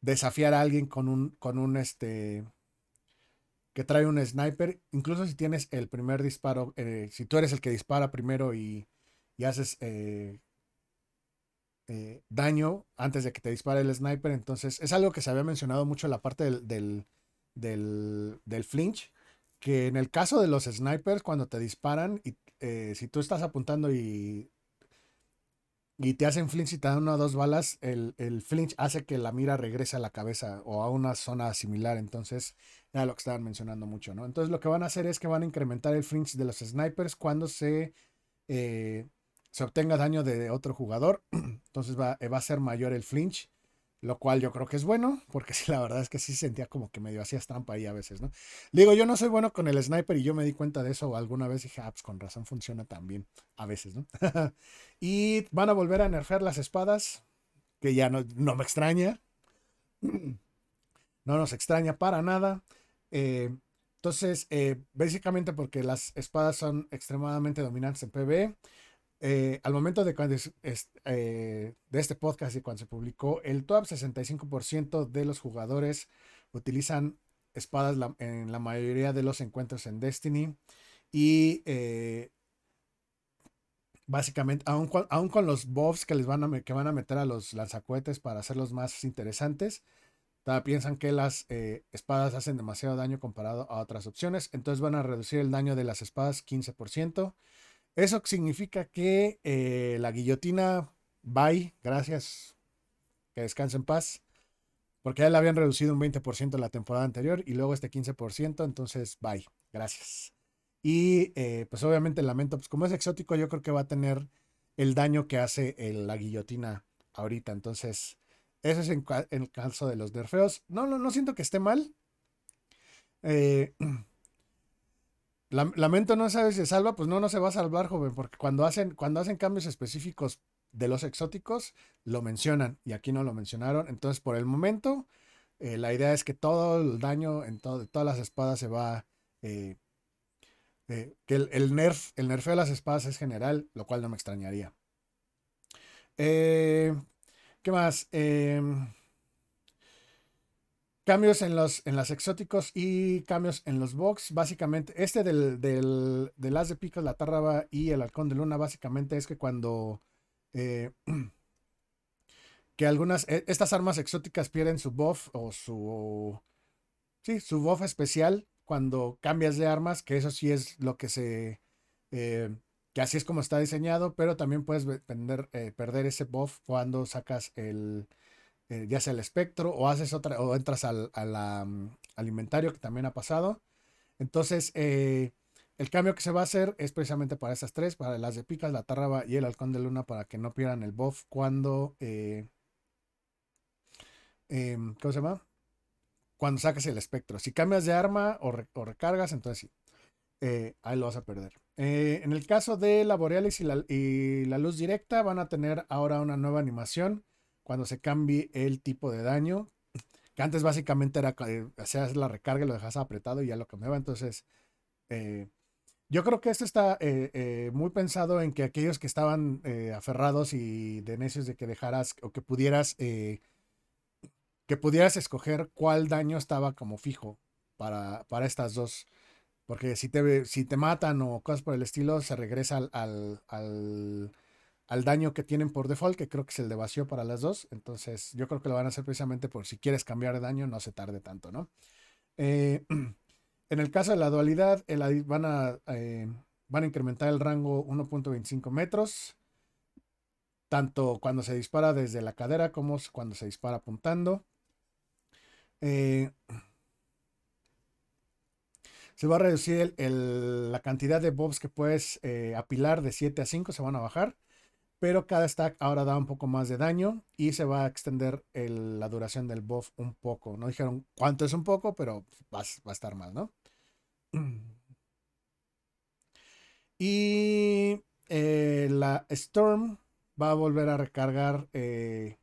Speaker 1: desafiar a alguien con un, con un, este, que trae un sniper, incluso si tienes el primer disparo, si tú eres el que dispara primero y, y haces eh, daño antes de que te dispare el sniper. Entonces, es algo que se había mencionado mucho en la parte del, del, flinch. Que en el caso de los snipers, cuando te disparan, y eh, si tú estás apuntando y, y te hacen flinch y te dan una o dos balas, el, flinch hace que la mira regrese a la cabeza o a una zona similar. Entonces, era lo que estaban mencionando mucho, ¿no? Entonces, lo que van a hacer es que van a incrementar el flinch de los snipers cuando se. Eh, se obtenga daño de otro jugador, entonces va, va, a ser mayor el flinch lo cual yo creo que es bueno, porque sí, la verdad es que sí sentía como que medio hacías trampa ahí a veces, ¿no? Digo, yo no soy bueno con el sniper y yo me di cuenta de eso alguna vez dije, ah, pues con razón funciona también, a veces, ¿no? y van a volver a nerfear las espadas, que ya no, no me extraña, no nos extraña para nada. Eh, entonces, eh, básicamente porque las espadas son extremadamente dominantes en PvE, eh, al momento de, cuando eh, de este podcast y cuando se publicó, el top 65% de los jugadores utilizan espadas en la mayoría de los encuentros en Destiny. Y eh, básicamente, aún, con los buffs que les van a, que van a meter a los lanzacohetes para hacerlos más interesantes, piensan que las espadas hacen demasiado daño comparado a otras opciones. Entonces van a reducir el daño de las espadas 15%. Eso significa que eh, la guillotina, bye, gracias, que descanse en paz, porque ya la habían reducido un 20% la temporada anterior y luego este 15%, entonces bye, gracias. Y eh, pues obviamente el lamento, pues como es exótico, yo creo que va a tener el daño que hace la guillotina ahorita, entonces eso es en, el caso de los nerfeos. No, no, no siento que esté mal. Eh, Lamento no sabe si se salva, pues no, no se va a salvar, joven, porque cuando hacen, cuando hacen cambios específicos de los exóticos, lo mencionan y aquí no lo mencionaron. Entonces, por el momento, eh, la idea es que todo el daño en todas las espadas se va. Eh, eh, que el, nerf, el nerfeo de las espadas es general, lo cual no me extrañaría. ¿Qué más? Em, Cambios en los en las exóticos y cambios en los box. Básicamente, este del, del, del as de picos, la tarraba y el halcón de luna, básicamente es que cuando eh, que algunas, e, estas armas exóticas pierden su buff o su, sí, su buff especial cuando cambias de armas, que eso sí es lo que se, eh, que así es como está diseñado, pero también puedes eh, perder ese buff cuando sacas el, eh, ya sea el espectro o haces otra o entras al, mm, inventario que también ha pasado. Entonces, eh, el cambio que se va a hacer es precisamente para esas tres, para las de picas, la tarraba y el halcón de luna, para que no pierdan el buff cuando... Eh, em, ¿Cómo se llama? Cuando saques el espectro. Si cambias de arma o, recargas, entonces sí. ahí lo vas a perder. en el caso de la Borealis y la luz directa, van a tener ahora una nueva animación cuando se cambie el tipo de daño. Que antes básicamente era eh, hacías la recarga y lo dejas apretado y ya lo cambiaba. Entonces, eh, yo creo que esto está eh, muy pensado en que aquellos que estaban aferrados y de necios de que dejaras o que pudieras que pudieras escoger cuál daño estaba como fijo para, para estas dos. Porque si te, si te matan o cosas por el estilo, se regresa al, al al daño que tienen por default, que creo que es el de vacío para las dos. Entonces, yo creo que lo van a hacer precisamente por si quieres cambiar de daño, no se tarde tanto, ¿no? Eh, en el caso de la dualidad, van, a, eh, van a incrementar el rango 1.25 metros, tanto cuando se dispara desde la cadera como cuando se dispara apuntando. Eh, se va a reducir la cantidad de bobs que puedes apilar de 7 a 5, se van a bajar pero cada stack ahora da un poco más de daño y se va a extender la duración del buff un poco. No dijeron cuánto es un poco, pero va, a estar mal, ¿no? Y eh, la Storm va a volver a recargar. Eh,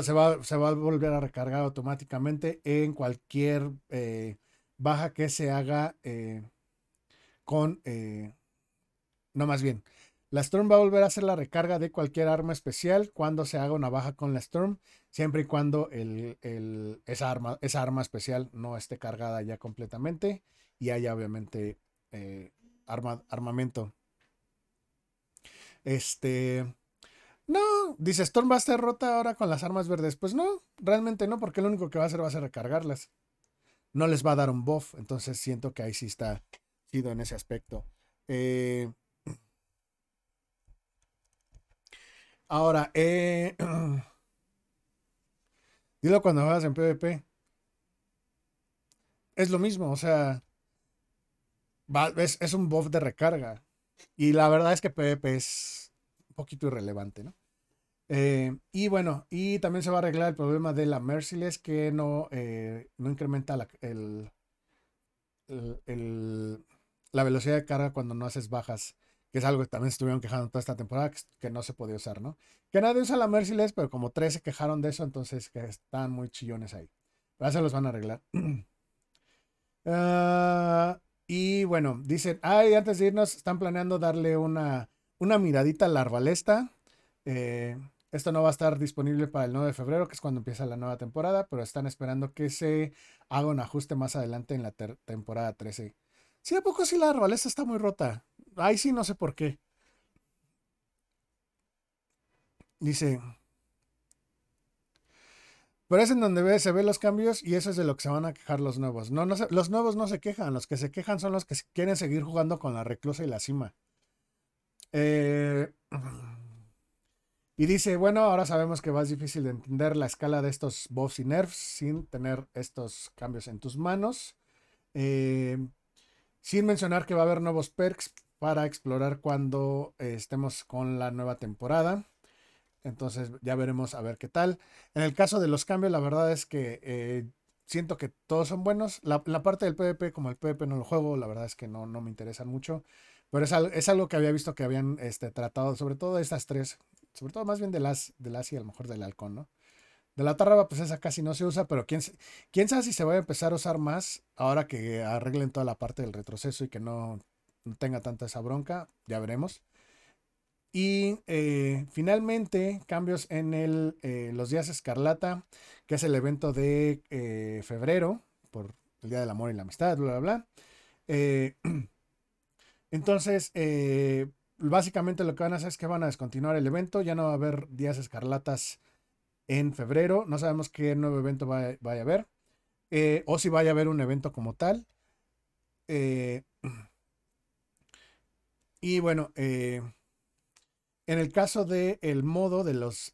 Speaker 1: se, va, a volver a recargar automáticamente en cualquier eh, baja que se haga con. no, más bien la Storm va a volver a hacer la recarga de cualquier arma especial cuando se haga una baja con la Storm, siempre y cuando esa, arma, esa arma especial no esté cargada ya completamente y haya obviamente eh, armamento. Este. No, dice Storm va a estar rota ahora con las armas verdes. Pues no, realmente no, porque lo único que va a hacer va a ser recargarlas. No les va a dar un buff, entonces siento que ahí sí está sido en ese aspecto. Eh, Ahora, eh, dilo cuando juegas en PvP. Es lo mismo, o sea, es, un buff de recarga. Y la verdad es que PvP es un poquito irrelevante, ¿no? Eh, y bueno, y también se va a arreglar el problema de la Merciless que no, eh, no incrementa la, el, la velocidad de carga cuando no haces bajas, que es algo que también estuvieron quejando toda esta temporada, que, no se podía usar, ¿no? Que nadie usa la Merciless, pero como tres se quejaron de eso, entonces que están muy chillones ahí. Pero se los van a arreglar. Ah, y bueno, dicen, ay, antes de irnos, están planeando darle una, una miradita a la arbalesta. Eh, esto no va a estar disponible para el 9 de febrero, que es cuando empieza la nueva temporada, pero están esperando que se haga un ajuste más adelante en la temporada 13. Sí, ¿a poco sí la arbalesa está muy rota? Ahí sí no sé por qué. Dice, pero es en donde se ven los cambios y eso es de lo que se van a quejar los nuevos. No, no los nuevos no se quejan, los que se quejan son los que quieren seguir jugando con la reclusa y la cima. Eh, y dice, bueno, ahora sabemos que ser difícil de entender la escala de estos buffs y nerfs sin tener estos cambios en tus manos. Eh, sin mencionar que va a haber nuevos perks para explorar cuando eh, estemos con la nueva temporada. Entonces ya veremos a ver qué tal. En el caso de los cambios, la verdad es que eh, siento que todos son buenos. La, parte del PvP, como el PvP no lo juego, la verdad es que no, no me interesan mucho. Pero es, es, algo que había visto que habían este, tratado, sobre todo estas tres sobre todo más bien de las, del y a lo mejor del halcón, ¿no? De la tarraba, pues esa casi no se usa, pero quién, quién sabe si se va a empezar a usar más ahora que arreglen toda la parte del retroceso y que no, tenga tanta esa bronca, ya veremos. Y eh, finalmente, cambios en el, eh, los días escarlata, que es el evento de eh, febrero, por el Día del Amor y la Amistad, bla, bla, bla. entonces, básicamente lo que van a hacer es que van a descontinuar el evento. Ya no va a haber días escarlatas en febrero. No sabemos qué nuevo evento va, vaya a haber. O si vaya a haber un evento como tal. Eh, y bueno, eh, en el caso del el modo de los,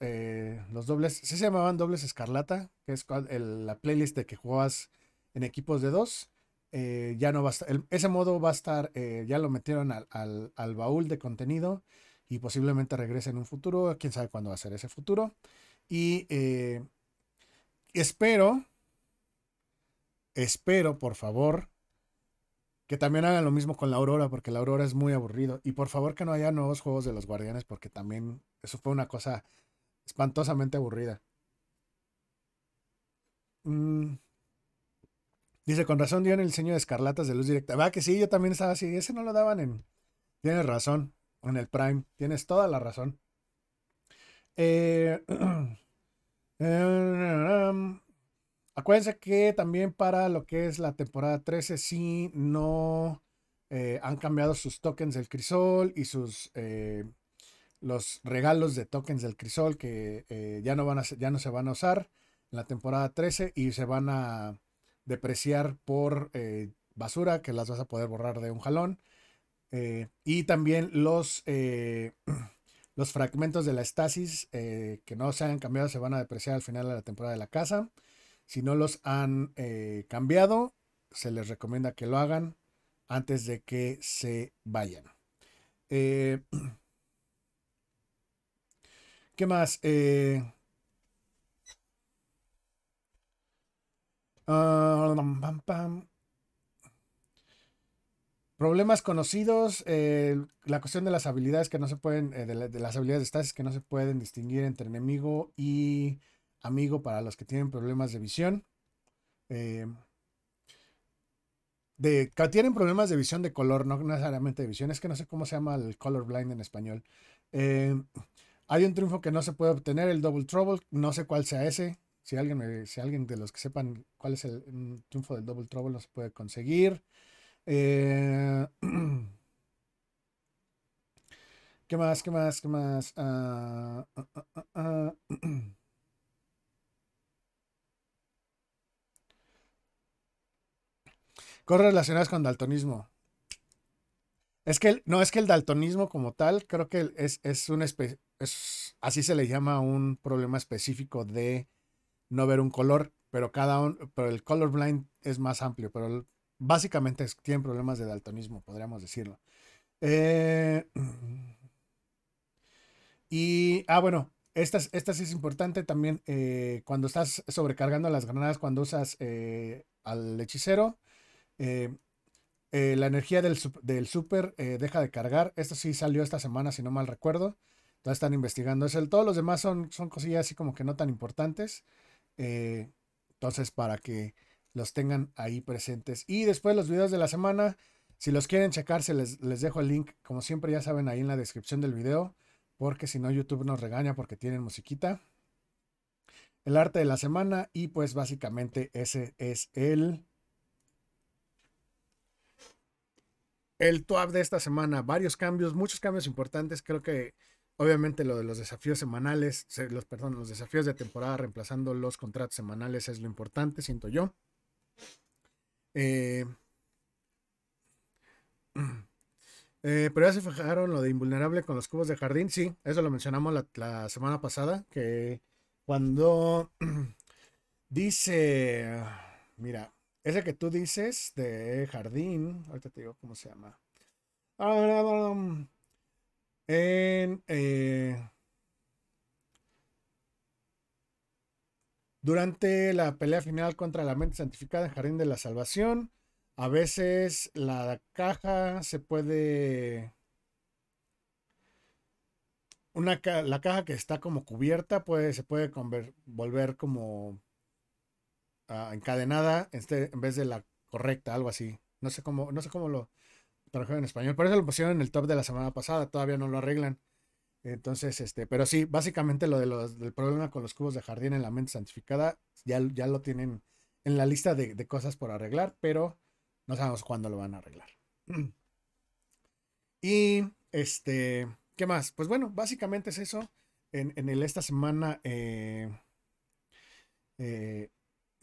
Speaker 1: los dobles, sí se llamaban dobles escarlata, que es la playlist de que juegas en equipos de dos. Eh, ya no va a estar, ese modo va a estar, eh, ya lo metieron al, baúl de contenido y posiblemente regrese en un futuro, quién sabe cuándo va a ser ese futuro. Y eh, espero, espero por favor, que también hagan lo mismo con la Aurora, porque la Aurora es muy aburrido. Y por favor que no haya nuevos juegos de los Guardianes, porque también eso fue una cosa espantosamente aburrida. Mm, Dice, con razón dieron el diseño de escarlatas de luz directa. Va que sí, yo también estaba así. Ese no lo daban en. Tienes razón. En el Prime. Tienes toda la razón. Eh, eh, acuérdense que también para lo que es la temporada 13, sí no eh, han cambiado sus tokens del crisol y sus los regalos de tokens del crisol que ya no van a ya no se van a usar en la temporada 13 y se van a depreciar por eh, basura que las vas a poder borrar de un jalón. Eh, y también los, eh, los fragmentos de la estasis que no se hayan cambiado se van a depreciar al final de la temporada de la casa. Si no los han cambiado, se les recomienda que lo hagan antes de que se vayan. ¿Qué más? Ah, Problemas conocidos, eh, la cuestión de las habilidades que no se pueden, eh, de, las habilidades de estasis que no se pueden distinguir entre enemigo y amigo para los que tienen problemas de visión. Eh, de, tienen problemas de visión de color, no necesariamente de visión, es que no sé cómo se llama el color blind en español. hay un triunfo que no se puede obtener, el double trouble, no sé cuál sea ese. Si alguien, si alguien de los que sepan cuál es el triunfo del Double Trouble, no se puede conseguir. Eh, ¿Qué más? ¿Qué más? ¿Qué más? Ah, ah, Cosas relacionadas con daltonismo. Es que no es que el daltonismo como tal, creo que es, es un es, así se le llama un problema específico de no ver un color, pero cada uno, pero el colorblind es más amplio, pero básicamente tienen problemas de daltonismo, podríamos decirlo. Eh, y, ah, bueno, esta, esta sí es importante también eh, cuando estás sobrecargando las granadas, cuando usas eh, al hechicero. Eh, la energía del, super deja de cargar. Esto sí salió esta semana, si no mal recuerdo. Entonces están investigando eso. Todos los demás son, son cosillas así como que no tan importantes. entonces, para que los tengan ahí presentes. Y después los videos de la semana. Si los quieren checar, les, les dejo el link, como siempre ya saben, ahí en la descripción del video porque si no YouTube nos regaña porque tienen musiquita. El arte de la semana y pues básicamente ese es el el TWAP de esta semana. Varios cambios, muchos cambios importantes. Creo que obviamente lo de los desafíos semanales, los, perdón, los desafíos de temporada reemplazando los contratos semanales es lo importante, siento yo. Eh, Eh, pero ya se fijaron lo de invulnerable con los cubos de jardín. Sí, eso lo mencionamos la, semana pasada. Que cuando dice, mira, ese que tú dices de jardín, ahorita te digo cómo se llama. En, eh, durante la pelea final contra la mente santificada en Jardín de la Salvación, a veces la caja se puede... Una la caja que está como cubierta puede, se puede volver como ah, encadenada este, en vez de la correcta, algo así. No sé cómo, no sé cómo lo trajeron en español. Por eso lo pusieron en el top de la semana pasada. Todavía no lo arreglan. Entonces, este, pero sí, básicamente lo de los, del problema con los cubos de jardín en la mente santificada, ya, ya lo tienen en la lista de, de cosas por arreglar, pero no sabemos cuándo lo van a arreglar. Y este, ¿qué más? Pues bueno, básicamente es eso. En, el esta semana, eh, eh,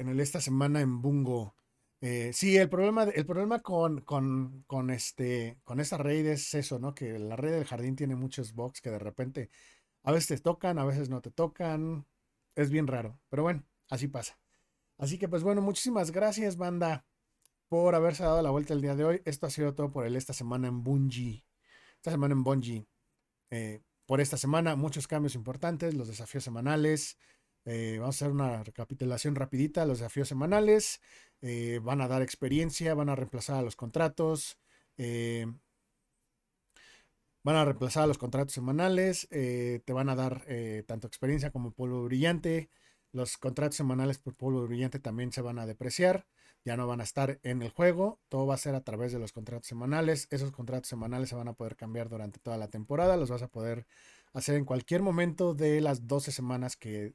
Speaker 1: en el esta semana en Bungo. Eh, sí, el problema, el problema con, con, este, con esta raid es eso, ¿no? Que la red del jardín tiene muchos bugs que de repente a veces te tocan, a veces no te tocan. Es bien raro, pero bueno, así pasa. Así que pues bueno, muchísimas gracias, banda por haberse dado la vuelta el día de hoy. Esto ha sido todo por el esta semana en Bungie. Esta semana en Bungie. Eh, por esta semana, muchos cambios importantes, los desafíos semanales. Eh, vamos a hacer una recapitulación rapidita. Los desafíos semanales eh, van a dar experiencia, van a reemplazar a los contratos. van a reemplazar a los contratos semanales. te van a dar tanto experiencia como polvo brillante. Los contratos semanales por polvo brillante también se van a depreciar ya no van a estar en el juego, todo va a ser a través de los contratos semanales, esos contratos semanales se van a poder cambiar durante toda la temporada, los vas a poder hacer en cualquier momento de las 12 semanas que,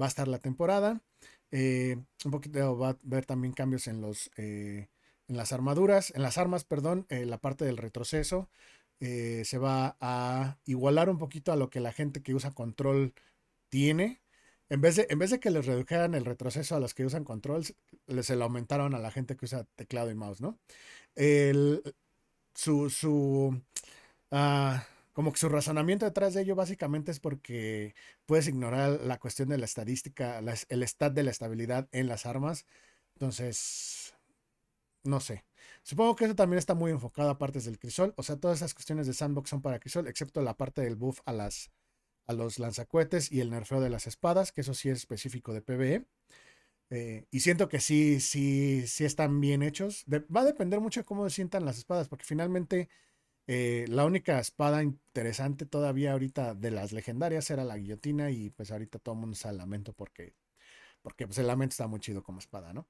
Speaker 1: va a estar la temporada. Eh, un poquito va a ver también cambios en los eh, en las armaduras, en las armas, perdón, en la parte del retroceso. Eh, se va a igualar un poquito a lo que la gente que usa control tiene. En vez, de, en vez de que les redujeran el retroceso a los que usan controls, se lo aumentaron a la gente que usa teclado y mouse, ¿no? El, su, su, ah, como que su razonamiento detrás de ello básicamente es porque puedes ignorar la cuestión de la estadística, el stat de la estabilidad en las armas. Entonces, no sé. Supongo que eso también está muy enfocado a partes del crisol. O sea, todas esas cuestiones de sandbox son para crisol, excepto la parte del buff a las a los lanzacuetes y el nerfeo de las espadas, que eso sí es específico de PvE. Eh, y siento que sí, sí, sí están bien hechos. va a depender mucho de cómo se sientan las espadas, porque finalmente eh, la única espada interesante todavía ahorita de las legendarias era la guillotina y pues ahorita todo el mundo el lamento porque, porque pues el lamento está muy chido como espada, ¿no?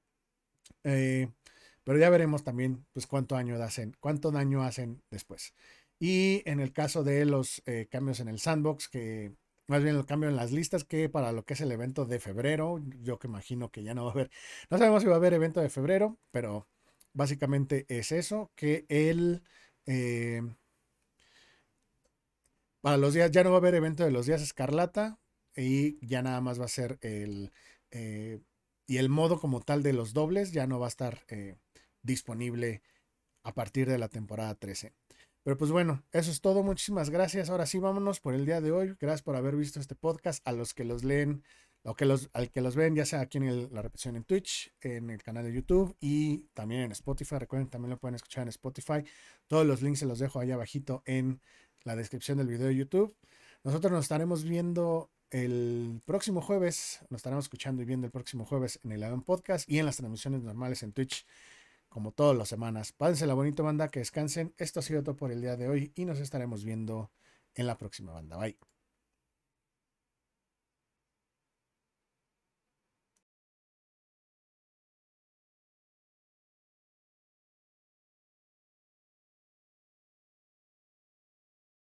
Speaker 1: Eh, pero ya veremos también pues cuánto daño hacen, cuánto daño hacen después. Y en el caso de los eh, cambios en el sandbox, que más bien el cambio en las listas, que para lo que es el evento de febrero, yo que imagino que ya no va a haber, no sabemos si va a haber evento de febrero, pero básicamente es eso, que el... Eh, para los días, ya no va a haber evento de los días escarlata y ya nada más va a ser el... Eh, y el modo como tal de los dobles ya no va a estar disponible a partir de la temporada 13. Pero pues bueno, eso es todo. Muchísimas gracias. Ahora sí, vámonos por el día de hoy. Gracias por haber visto este podcast. A los que los leen, o que los, al que los ven, ya sea aquí en la repetición en Twitch, en el canal de YouTube y también en Spotify. Recuerden, también lo pueden escuchar en Spotify. Todos los links se los dejo ahí abajito en la descripción del video de YouTube. Nosotros nos estaremos viendo el próximo jueves, nos estaremos escuchando y viendo el próximo jueves en el Aeon Podcast y en las transmisiones normales en Twitch, como todas las semanas. la bonito banda, que descansen. Esto ha sido todo por el día de hoy y nos estaremos viendo en la próxima banda. Bye.